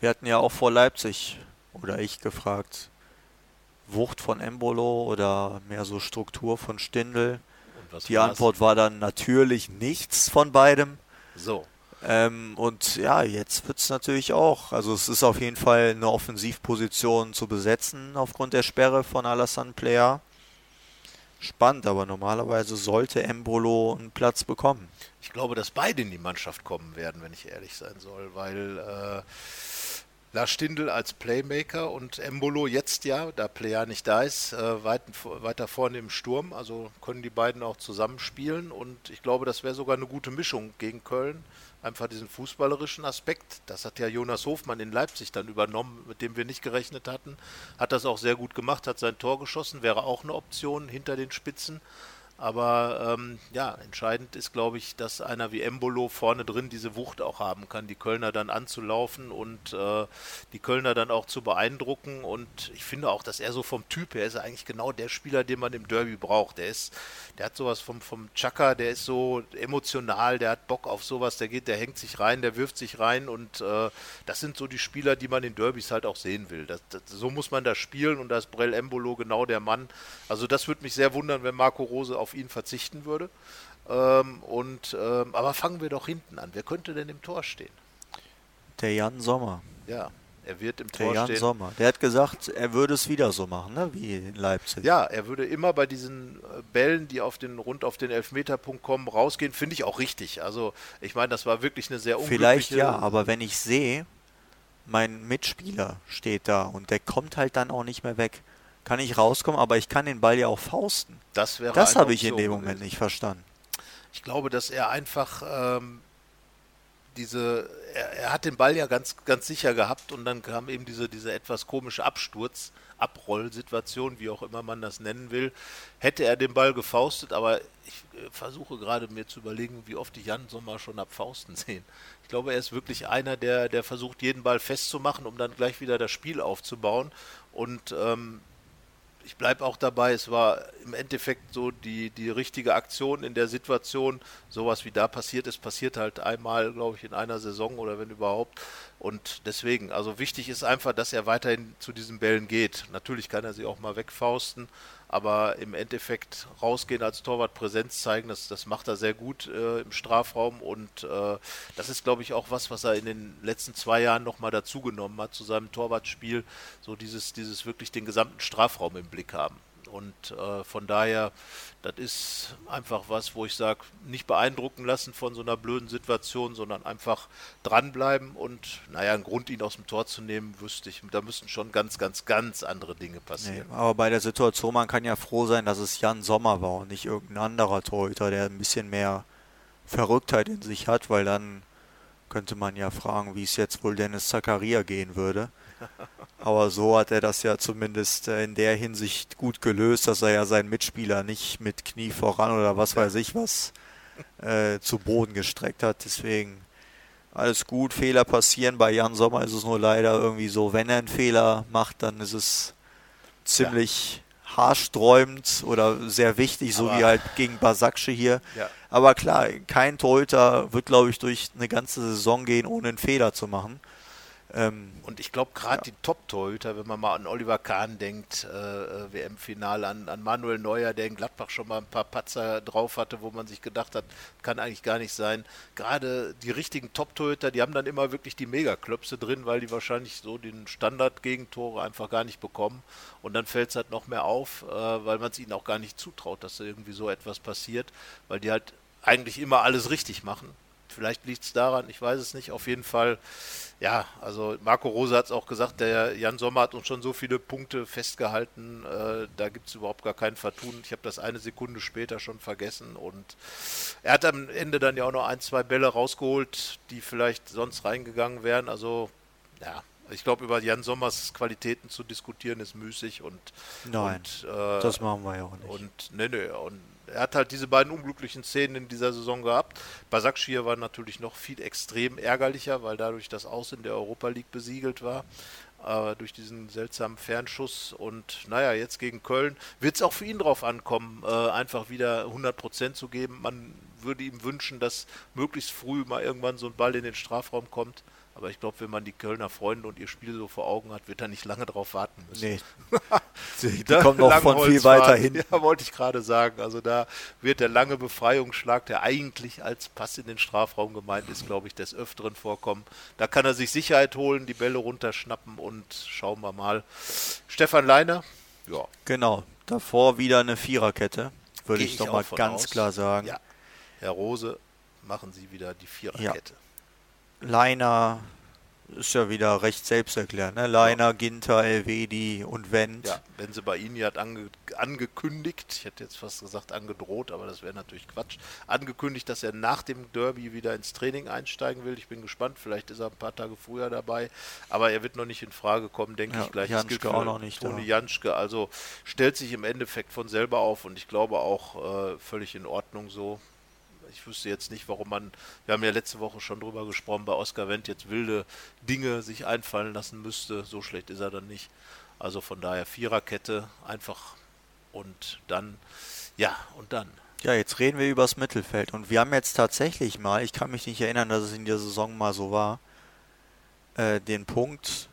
Wir hatten ja auch vor Leipzig, oder ich gefragt, Wucht von Embolo oder mehr so Struktur von Stindl die war's? Antwort war dann natürlich nichts von beidem. So. Ähm, und ja, jetzt wird es natürlich auch. Also es ist auf jeden Fall eine Offensivposition zu besetzen aufgrund der Sperre von Alassane Player. Spannend, aber normalerweise sollte Embolo einen Platz bekommen. Ich glaube, dass beide in die Mannschaft kommen werden, wenn ich ehrlich sein soll, weil äh, Lars Stindl als Playmaker und Embolo jetzt ja, da Player nicht da ist, äh, weit, weiter vorne im Sturm. Also können die beiden auch zusammenspielen und ich glaube, das wäre sogar eine gute Mischung gegen Köln. Einfach diesen fußballerischen Aspekt. Das hat ja Jonas Hofmann in Leipzig dann übernommen, mit dem wir nicht gerechnet hatten. Hat das auch sehr gut gemacht, hat sein Tor geschossen, wäre auch eine Option hinter den Spitzen. Aber ähm, ja, entscheidend ist, glaube ich, dass einer wie Embolo vorne drin diese Wucht auch haben kann, die Kölner dann anzulaufen und äh, die Kölner dann auch zu beeindrucken. Und ich finde auch, dass er so vom Typ her ist eigentlich genau der Spieler, den man im Derby braucht. Der ist, der hat sowas vom, vom Chaka, der ist so emotional, der hat Bock auf sowas, der geht, der hängt sich rein, der wirft sich rein und äh, das sind so die Spieler, die man in Derbys halt auch sehen will. Das, das, so muss man da spielen und da ist Brell Embolo genau der Mann. Also das würde mich sehr wundern, wenn Marco Rose auf ihn verzichten würde. Ähm, und, ähm, aber fangen wir doch hinten an. Wer könnte denn im Tor stehen? Der Jan Sommer. Ja, er wird im der Tor Jan stehen. Sommer. Der hat gesagt, er würde es wieder so machen, ne? wie in Leipzig. Ja, er würde immer bei diesen äh, Bällen, die auf den rund auf den Elfmeterpunkt kommen, rausgehen. Finde ich auch richtig. Also ich meine, das war wirklich eine sehr unglückliche... Vielleicht ja, aber wenn ich sehe, mein Mitspieler steht da und der kommt halt dann auch nicht mehr weg kann ich rauskommen, aber ich kann den Ball ja auch fausten. Das wäre Das habe ich in dem Moment gewesen. nicht verstanden. Ich glaube, dass er einfach ähm, diese, er, er, hat den Ball ja ganz, ganz sicher gehabt und dann kam eben diese, diese etwas komische Absturz, Abrollsituation, wie auch immer man das nennen will. Hätte er den Ball gefaustet, aber ich äh, versuche gerade mir zu überlegen, wie oft ich Jan Sommer schon ab Fausten sehen. Ich glaube, er ist wirklich einer, der, der versucht, jeden Ball festzumachen, um dann gleich wieder das Spiel aufzubauen. Und ähm, ich bleibe auch dabei, es war im Endeffekt so die, die richtige Aktion in der Situation. Sowas wie da passiert ist, passiert halt einmal, glaube ich, in einer Saison oder wenn überhaupt. Und deswegen, also wichtig ist einfach, dass er weiterhin zu diesen Bällen geht. Natürlich kann er sie auch mal wegfausten, aber im Endeffekt rausgehen als Torwart Präsenz zeigen, das, das macht er sehr gut äh, im Strafraum und äh, das ist, glaube ich, auch was, was er in den letzten zwei Jahren nochmal dazugenommen hat zu seinem Torwartspiel, so dieses, dieses wirklich den gesamten Strafraum im Blick haben. Und äh, von daher, das ist einfach was, wo ich sage, nicht beeindrucken lassen von so einer blöden Situation, sondern einfach dranbleiben und, naja, einen Grund, ihn aus dem Tor zu nehmen, wüsste ich. Da müssten schon ganz, ganz, ganz andere Dinge passieren. Nee, aber bei der Situation, man kann ja froh sein, dass es Jan Sommer war und nicht irgendein anderer Torhüter, der ein bisschen mehr Verrücktheit in sich hat, weil dann könnte man ja fragen, wie es jetzt wohl Dennis Zakaria gehen würde. Aber so hat er das ja zumindest äh, in der Hinsicht gut gelöst, dass er ja seinen Mitspieler nicht mit Knie voran oder was weiß ich was äh, zu Boden gestreckt hat. Deswegen alles gut, Fehler passieren. Bei Jan Sommer ist es nur leider irgendwie so, wenn er einen Fehler macht, dann ist es ziemlich ja. haarsträubend oder sehr wichtig, so Aber wie halt gegen Basaksche hier. Ja. Aber klar, kein Torhüter wird, glaube ich, durch eine ganze Saison gehen, ohne einen Fehler zu machen. Ähm, und ich glaube, gerade ja. die Top-Torhüter, wenn man mal an Oliver Kahn denkt, äh, äh WM-Finale, an, an, Manuel Neuer, der in Gladbach schon mal ein paar Patzer drauf hatte, wo man sich gedacht hat, kann eigentlich gar nicht sein. Gerade die richtigen Top-Torhüter, die haben dann immer wirklich die Megaklöpse drin, weil die wahrscheinlich so den Standard-Gegentore einfach gar nicht bekommen. Und dann fällt es halt noch mehr auf, äh, weil man es ihnen auch gar nicht zutraut, dass da irgendwie so etwas passiert, weil die halt eigentlich immer alles richtig machen. Vielleicht liegt es daran, ich weiß es nicht. Auf jeden Fall, ja, also Marco Rose hat es auch gesagt, der Jan Sommer hat uns schon so viele Punkte festgehalten, äh, da gibt es überhaupt gar kein Vertun. Ich habe das eine Sekunde später schon vergessen und er hat am Ende dann ja auch noch ein, zwei Bälle rausgeholt, die vielleicht sonst reingegangen wären. Also, ja, ich glaube, über Jan Sommers Qualitäten zu diskutieren ist müßig und. Nein. Und, äh, das machen wir ja auch nicht. Und, nee, nee, und er hat halt diese beiden unglücklichen Szenen in dieser Saison gehabt. Basakschir war natürlich noch viel extrem ärgerlicher, weil dadurch das Aus in der Europa League besiegelt war. Äh, durch diesen seltsamen Fernschuss. Und naja, jetzt gegen Köln wird es auch für ihn drauf ankommen, äh, einfach wieder 100% zu geben. Man würde ihm wünschen, dass möglichst früh mal irgendwann so ein Ball in den Strafraum kommt. Aber ich glaube, wenn man die Kölner Freunde und ihr Spiel so vor Augen hat, wird er nicht lange drauf warten müssen. Nee. die kommen noch von viel weiter hin. Ja, wollte ich gerade sagen. Also da wird der lange Befreiungsschlag, der eigentlich als Pass in den Strafraum gemeint ist, glaube ich, des Öfteren vorkommen. Da kann er sich Sicherheit holen, die Bälle runterschnappen und schauen wir mal. Stefan Leiner, ja. Genau. Davor wieder eine Viererkette, würde ich, ich doch mal ganz aus. klar sagen. Ja. Herr Rose, machen Sie wieder die Viererkette. Ja. Leiner ist ja wieder recht selbsterklärend. Ne? Leiner, ja. Ginter, Elvedi und Wendt. Ja, wenn sie bei Ihnen hat ange angekündigt, ich hätte jetzt fast gesagt angedroht, aber das wäre natürlich Quatsch, angekündigt, dass er nach dem Derby wieder ins Training einsteigen will. Ich bin gespannt, vielleicht ist er ein paar Tage früher dabei, aber er wird noch nicht in Frage kommen, denke ja, ich gleich. Janschke das gilt auch noch nicht. Toni Janschke, also stellt sich im Endeffekt von selber auf und ich glaube auch äh, völlig in Ordnung so ich wüsste jetzt nicht, warum man, wir haben ja letzte Woche schon drüber gesprochen, bei Oscar Wendt jetzt wilde Dinge sich einfallen lassen müsste. So schlecht ist er dann nicht. Also von daher Viererkette einfach und dann, ja, und dann. Ja, jetzt reden wir über das Mittelfeld. Und wir haben jetzt tatsächlich mal, ich kann mich nicht erinnern, dass es in der Saison mal so war, äh, den Punkt,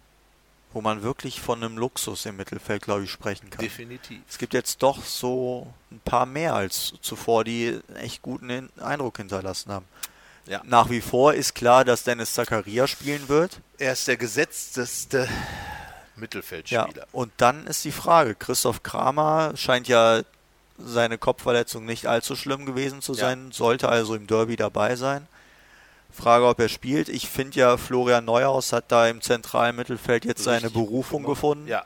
wo man wirklich von einem Luxus im Mittelfeld, glaube ich, sprechen kann. Definitiv. Es gibt jetzt doch so ein paar mehr als zuvor, die echt guten Eindruck hinterlassen haben. Ja. Nach wie vor ist klar, dass Dennis Zakaria spielen wird. Er ist der gesetzteste Mittelfeldspieler. Ja, und dann ist die Frage, Christoph Kramer scheint ja seine Kopfverletzung nicht allzu schlimm gewesen zu sein, ja. sollte also im Derby dabei sein. Frage, ob er spielt. Ich finde ja, Florian Neuhaus hat da im zentralen Mittelfeld jetzt Richtig seine Berufung gemacht. gefunden. Ja.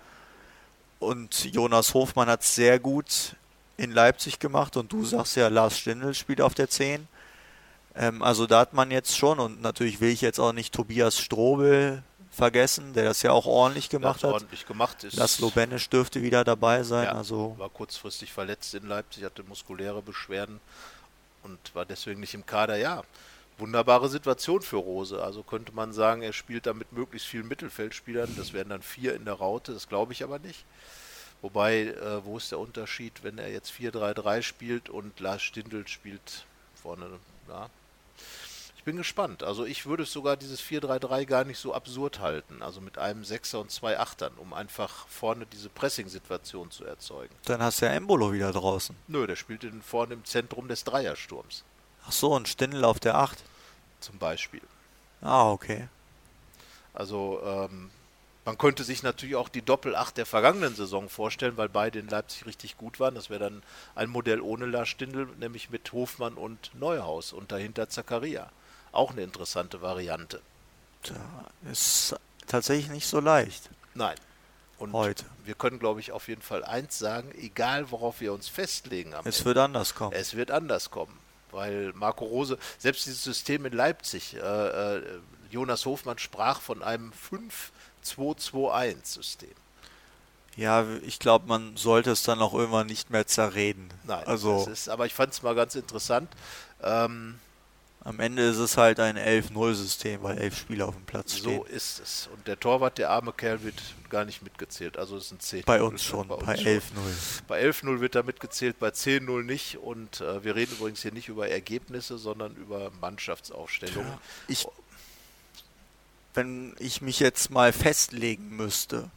Und Jonas Hofmann hat es sehr gut in Leipzig gemacht. Und du sagst ja, Lars Stindl spielt auf der 10. Ähm, also da hat man jetzt schon, und natürlich will ich jetzt auch nicht Tobias Strobel vergessen, der das ja auch ordentlich gemacht hat. Ordentlich gemacht ist. Laszlo Benesch dürfte wieder dabei sein. Ja, also war kurzfristig verletzt in Leipzig, hatte muskuläre Beschwerden und war deswegen nicht im Kader. Ja, wunderbare Situation für Rose. Also könnte man sagen, er spielt da mit möglichst vielen Mittelfeldspielern. Das wären dann vier in der Raute, das glaube ich aber nicht. Wobei, äh, wo ist der Unterschied, wenn er jetzt 4-3-3 spielt und Lars Stindl spielt vorne? Ja. Ich bin gespannt. Also ich würde sogar dieses 4-3-3 gar nicht so absurd halten. Also mit einem Sechser und zwei Achtern, um einfach vorne diese Pressing-Situation zu erzeugen. Dann hast du ja Embolo wieder draußen. Nö, der spielt in, vorne im Zentrum des Dreiersturms. Ach so, ein Stindl auf der 8? Zum Beispiel. Ah, okay. Also, ähm, man könnte sich natürlich auch die Doppel-8 der vergangenen Saison vorstellen, weil beide in Leipzig richtig gut waren. Das wäre dann ein Modell ohne Lars Stindl, nämlich mit Hofmann und Neuhaus und dahinter Zakaria. Auch eine interessante Variante. Da ist tatsächlich nicht so leicht. Nein. Und Heute. wir können, glaube ich, auf jeden Fall eins sagen, egal worauf wir uns festlegen. es Ende, wird anders kommen. Es wird anders kommen weil Marco Rose, selbst dieses System in Leipzig, äh, äh, Jonas Hofmann sprach von einem 5-2-2-1-System. Ja, ich glaube, man sollte es dann auch irgendwann nicht mehr zerreden. Nein, also, ist, aber ich fand es mal ganz interessant. Ähm, am Ende ist es halt ein 11-0-System, weil elf Spieler auf dem Platz stehen. So ist es. Und der Torwart, der arme Kerl, wird gar nicht mitgezählt. Also es sind 10. Bei uns schon, bei, bei 11-0. Bei 11-0 wird er mitgezählt, bei 10-0 nicht. Und äh, wir reden übrigens hier nicht über Ergebnisse, sondern über Mannschaftsaufstellungen. Ja, ich wenn ich mich jetzt mal festlegen müsste,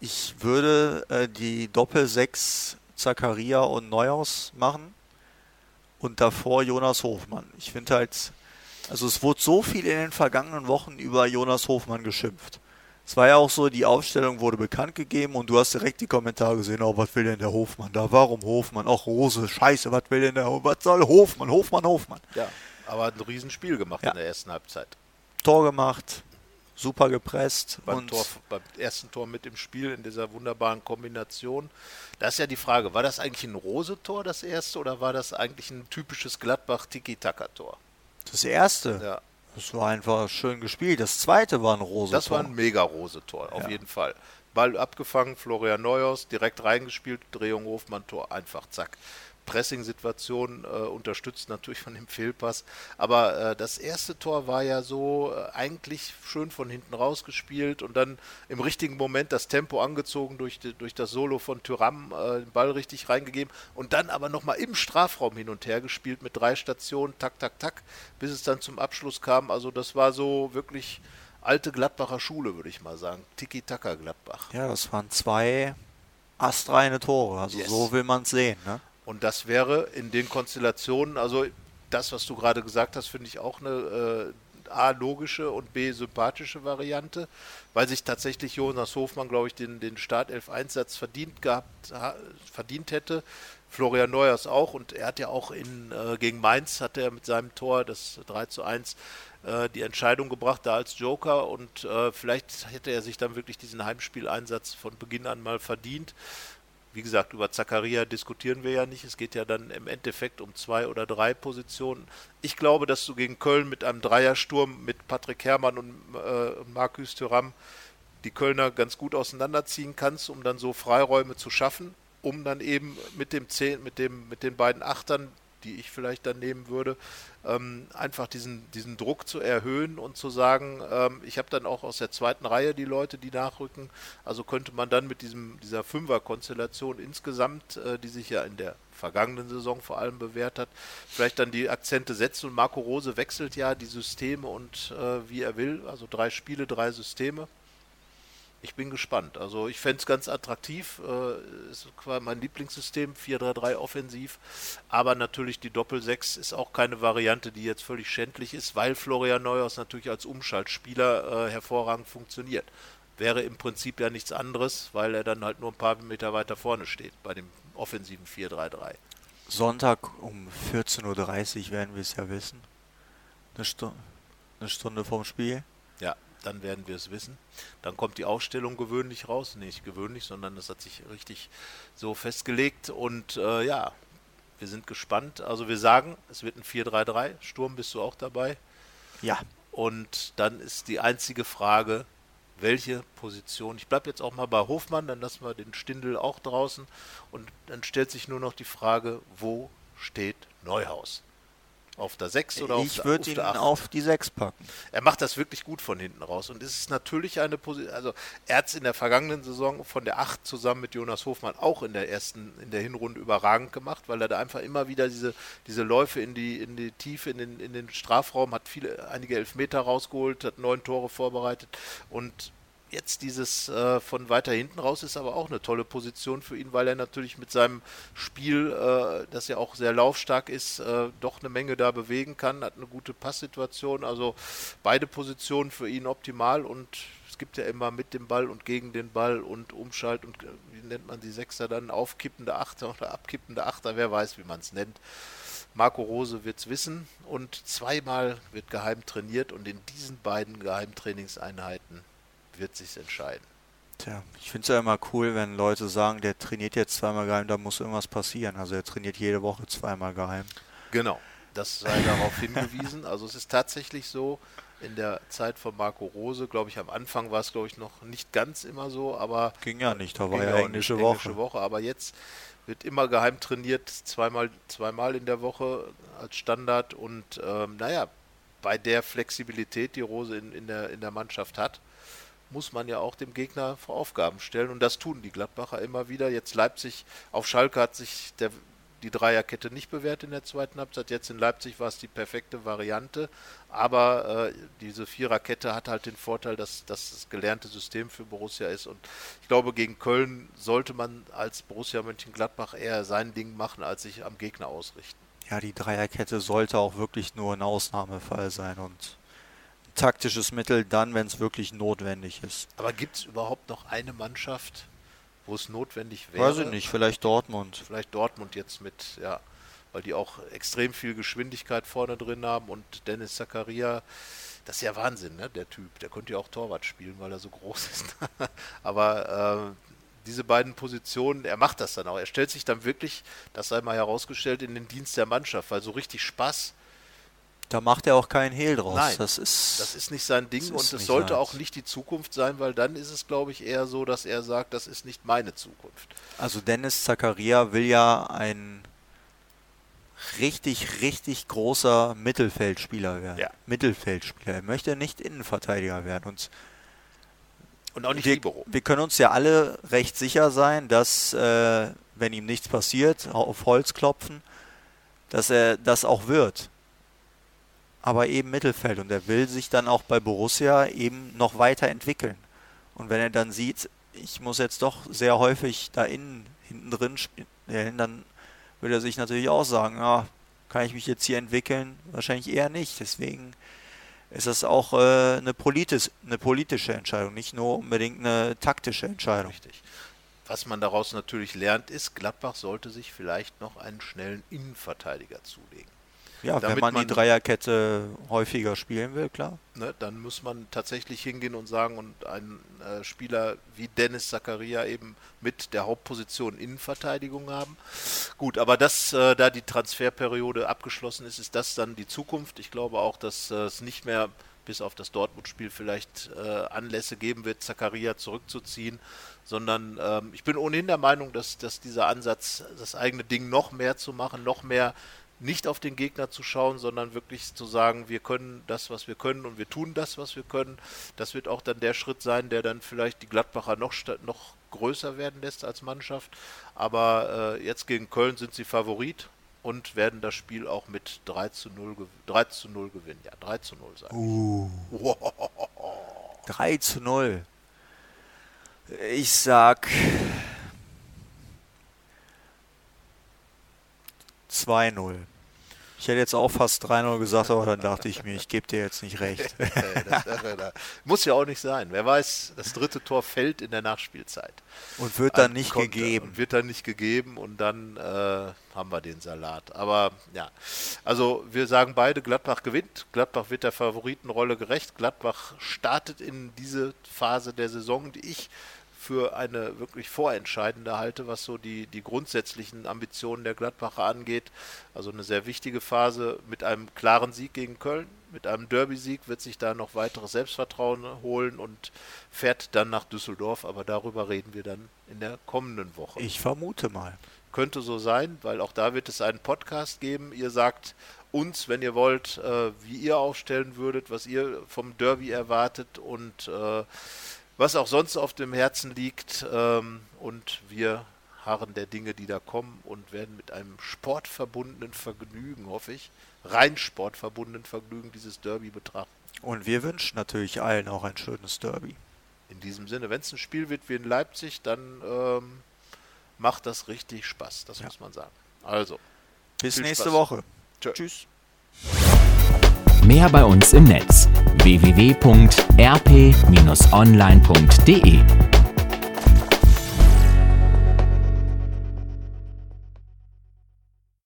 ich würde äh, die Doppel-6 Zakaria und Neuhaus machen und davor Jonas Hofmann. Ich finde halt, also es wurde so viel in den vergangenen Wochen über Jonas Hofmann geschimpft. Es war ja auch so, die Aufstellung wurde bekannt gegeben und du hast direkt die Kommentare gesehen, oh, was will denn der Hofmann da? Warum Hofmann? Ach, Rose, scheiße, was will denn der Was soll Hofmann? Hofmann, Hofmann. Ja, aber ein Riesenspiel gemacht ja. in der ersten Halbzeit. Tor gemacht, super gepresst. Beim, und Tor, beim ersten Tor mit im Spiel in dieser wunderbaren Kombination. Da ist ja die Frage, war das eigentlich ein Rose-Tor, das erste, oder war das eigentlich ein typisches Gladbach-Tiki-Taka-Tor? Das erste? Ja. Das war einfach schön gespielt. Das zweite war ein Rose-Tor. Das war ein mega-Rose-Tor, auf ja. jeden Fall. Ball abgefangen, Florian Neuhaus direkt reingespielt, Drehung Hofmann-Tor, einfach zack. Pressing-Situation äh, unterstützt natürlich von dem Fehlpass. Aber äh, das erste Tor war ja so äh, eigentlich schön von hinten rausgespielt und dann im richtigen Moment das Tempo angezogen durch, die, durch das Solo von Tyram, äh, den Ball richtig reingegeben und dann aber nochmal im Strafraum hin und her gespielt mit drei Stationen, tak, tak, tak, bis es dann zum Abschluss kam. Also das war so wirklich alte Gladbacher Schule, würde ich mal sagen. Tiki-Taka Gladbach. Ja, das waren zwei astreine Tore. Also yes. so will man es sehen. Ne? Und das wäre in den Konstellationen, also das, was du gerade gesagt hast, finde ich auch eine äh, A, logische und B, sympathische Variante, weil sich tatsächlich Jonas Hofmann, glaube ich, den, den Startelf-Einsatz verdient verdient hätte. Florian Neuers auch. Und er hat ja auch in, äh, gegen Mainz hat er mit seinem Tor, das 3 zu 1, äh, die Entscheidung gebracht, da als Joker. Und äh, vielleicht hätte er sich dann wirklich diesen Heimspieleinsatz von Beginn an mal verdient wie gesagt, über Zakaria diskutieren wir ja nicht. Es geht ja dann im Endeffekt um zwei oder drei Positionen. Ich glaube, dass du gegen Köln mit einem Dreiersturm mit Patrick Herrmann und äh, Markus Thuram die Kölner ganz gut auseinanderziehen kannst, um dann so Freiräume zu schaffen, um dann eben mit dem Zehn, mit dem, mit den beiden Achtern die ich vielleicht dann nehmen würde, ähm, einfach diesen, diesen Druck zu erhöhen und zu sagen, ähm, ich habe dann auch aus der zweiten Reihe die Leute, die nachrücken. Also könnte man dann mit diesem, dieser Fünfer-Konstellation insgesamt, äh, die sich ja in der vergangenen Saison vor allem bewährt hat, vielleicht dann die Akzente setzen und Marco Rose wechselt ja die Systeme und äh, wie er will, also drei Spiele, drei Systeme ich bin gespannt. Also ich fände es ganz attraktiv. Äh, ist quasi mein Lieblingssystem, 4-3-3 offensiv. Aber natürlich die Doppel-6 ist auch keine Variante, die jetzt völlig schändlich ist, weil Florian Neuhaus natürlich als Umschaltspieler äh, hervorragend funktioniert. Wäre im Prinzip ja nichts anderes, weil er dann halt nur ein paar Meter weiter vorne steht bei dem offensiven 4-3-3. Sonntag um 14.30 Uhr werden wir es ja wissen. Eine, Stu eine Stunde vorm Spiel. Dann werden wir es wissen. Dann kommt die Ausstellung gewöhnlich raus. Nicht gewöhnlich, sondern das hat sich richtig so festgelegt. Und äh, ja, wir sind gespannt. Also wir sagen, es wird ein 4-3-3. Sturm, bist du auch dabei? Ja. Und dann ist die einzige Frage, welche Position. Ich bleibe jetzt auch mal bei Hofmann, dann lassen wir den Stindel auch draußen. Und dann stellt sich nur noch die Frage, wo steht Neuhaus? Auf der 6 oder auf, ich würde ihn der 8? auf die 6 packen. Er macht das wirklich gut von hinten raus. Und es ist natürlich eine Position, also er hat es in der vergangenen Saison von der 8 zusammen mit Jonas Hofmann auch in der ersten, in der Hinrunde überragend gemacht, weil er da einfach immer wieder diese, diese Läufe in die, in die Tiefe, in den, in den Strafraum, hat viele, einige Elfmeter rausgeholt, hat neun Tore vorbereitet und jetzt dieses äh, von weiter hinten raus ist aber auch eine tolle Position für ihn, weil er natürlich mit seinem Spiel, äh, das ja auch sehr laufstark ist, äh, doch eine Menge da bewegen kann, hat eine gute Passsituation. Also beide Positionen für ihn optimal und es gibt ja immer mit dem Ball und gegen den Ball und Umschalt und äh, wie nennt man die Sechser dann? Aufkippende Achter oder abkippende Achter, wer weiß, wie man es nennt. Marco Rose wird es wissen und zweimal wird geheim trainiert und in diesen beiden Geheimtrainingseinheiten wird sich entscheiden. Tja, ich finde es ja immer cool, wenn Leute sagen, der trainiert jetzt zweimal geheim, da muss irgendwas passieren. Also er trainiert jede Woche zweimal geheim. Genau, das sei darauf hingewiesen. Also es ist tatsächlich so, in der Zeit von Marco Rose, glaube ich, am Anfang war es, glaube ich, noch nicht ganz immer so, aber... Ging ja nicht, da war ja englische Woche. englische Woche. Aber jetzt wird immer geheim trainiert, zweimal, zweimal in der Woche als Standard und ähm, naja, bei der Flexibilität, die Rose in, in, der, in der Mannschaft hat, muss man ja auch dem Gegner vor Aufgaben stellen. Und das tun die Gladbacher immer wieder. Jetzt Leipzig auf Schalke hat sich der, die Dreierkette nicht bewährt in der zweiten Halbzeit. Jetzt in Leipzig war es die perfekte Variante. Aber äh, diese Viererkette hat halt den Vorteil, dass, dass das gelernte System für Borussia ist. Und ich glaube, gegen Köln sollte man als Borussia Mönchengladbach eher sein Ding machen, als sich am Gegner ausrichten. Ja, die Dreierkette sollte auch wirklich nur ein Ausnahmefall sein und taktisches Mittel dann, wenn es wirklich notwendig ist. Aber gibt es überhaupt noch eine Mannschaft, wo es notwendig wäre? Weiß ich nicht, vielleicht Dortmund. Vielleicht Dortmund jetzt mit, ja, weil die auch extrem viel Geschwindigkeit vorne drin haben und Dennis Zakaria, das ist ja Wahnsinn, ne, der Typ. Der könnte ja auch Torwart spielen, weil er so groß ist. Aber äh, diese beiden Positionen, er macht das dann auch. Er stellt sich dann wirklich, das sei mal herausgestellt, in den Dienst der Mannschaft, weil so richtig Spaß. Da macht er auch keinen Hehl draus. Nein, das ist, das ist nicht sein Ding und es sollte seins. auch nicht die Zukunft sein, weil dann ist es, glaube ich, eher so, dass er sagt, das ist nicht meine Zukunft. Also Dennis Zakaria will ja ein richtig, richtig großer Mittelfeldspieler werden. Ja. Mittelfeldspieler. Er möchte nicht Innenverteidiger werden. Und, und auch nicht wir, Libero. Wir können uns ja alle recht sicher sein, dass, äh, wenn ihm nichts passiert, auf Holz klopfen, dass er das auch wird. Aber eben Mittelfeld. Und er will sich dann auch bei Borussia eben noch weiterentwickeln. Und wenn er dann sieht, ich muss jetzt doch sehr häufig da innen, hinten drin spielen, dann würde er sich natürlich auch sagen, ja, kann ich mich jetzt hier entwickeln? Wahrscheinlich eher nicht. Deswegen ist das auch äh, eine, politisch, eine politische Entscheidung, nicht nur unbedingt eine taktische Entscheidung. Richtig. Was man daraus natürlich lernt, ist, Gladbach sollte sich vielleicht noch einen schnellen Innenverteidiger zulegen. Ja, wenn man, man, die Dreierkette häufiger spielen will, klar. Ne, dann muss man tatsächlich hingehen und sagen, und ein äh, Spieler wie Dennis Zakaria eben mit der Hauptposition Innenverteidigung haben. Gut, aber dass äh, da die Transferperiode abgeschlossen ist, ist das dann die Zukunft. Ich glaube auch, dass äh, es nicht mehr bis auf das Dortmund-Spiel vielleicht äh, Anlässe geben wird, Zakaria zurückzuziehen, sondern ähm, ich bin ohnehin der Meinung, dass, dass dieser Ansatz, das eigene Ding noch mehr zu machen, noch mehr nicht auf den Gegner zu schauen, sondern wirklich zu sagen, wir können das, was wir können und wir tun das, was wir können. Das wird auch dann der Schritt sein, der dann vielleicht die Gladbacher noch, noch größer werden lässt als Mannschaft. Aber äh, jetzt gegen Köln sind sie Favorit und werden das Spiel auch mit 3 zu 0, 3 zu 0 gewinnen. Ja, 3 zu 0 sein. Uh. Wow. 3 zu 0. Ich sag 2-0. Ich hätte jetzt auch fast 3-0 gesagt, aber dann dachte ich mir, ich gebe dir jetzt nicht recht. muss ja auch nicht sein. Wer weiß, das dritte Tor fällt in der Nachspielzeit. Und wird dann nicht Konter. gegeben. Und wird dann nicht gegeben und dann äh, haben wir den Salat. Aber ja, also wir sagen beide, Gladbach gewinnt. Gladbach wird der Favoritenrolle gerecht. Gladbach startet in diese Phase der Saison, die ich für eine wirklich vorentscheidende halte, was so die, die grundsätzlichen Ambitionen der Gladbacher angeht. Also eine sehr wichtige Phase mit einem klaren Sieg gegen Köln. Mit einem Derby-Sieg wird sich da noch weiteres Selbstvertrauen holen und fährt dann nach Düsseldorf. Aber darüber reden wir dann in der kommenden Woche. Ich vermute mal. Könnte so sein, weil auch da wird es einen Podcast geben. Ihr sagt uns, wenn ihr wollt, äh, wie ihr aufstellen würdet, was ihr vom Derby erwartet und äh, was auch sonst auf dem Herzen liegt. Ähm, und wir harren der Dinge, die da kommen und werden mit einem sportverbundenen Vergnügen, hoffe ich, rein sportverbundenen Vergnügen dieses Derby betrachten. Und wir wünschen natürlich allen auch ein schönes Derby. In diesem Sinne, wenn es ein Spiel wird wie in Leipzig, dann ähm, macht das richtig Spaß, das ja. muss man sagen. Also, bis nächste Spaß. Woche. Tschö. Tschüss. Mehr bei uns im Netz www.rp-online.de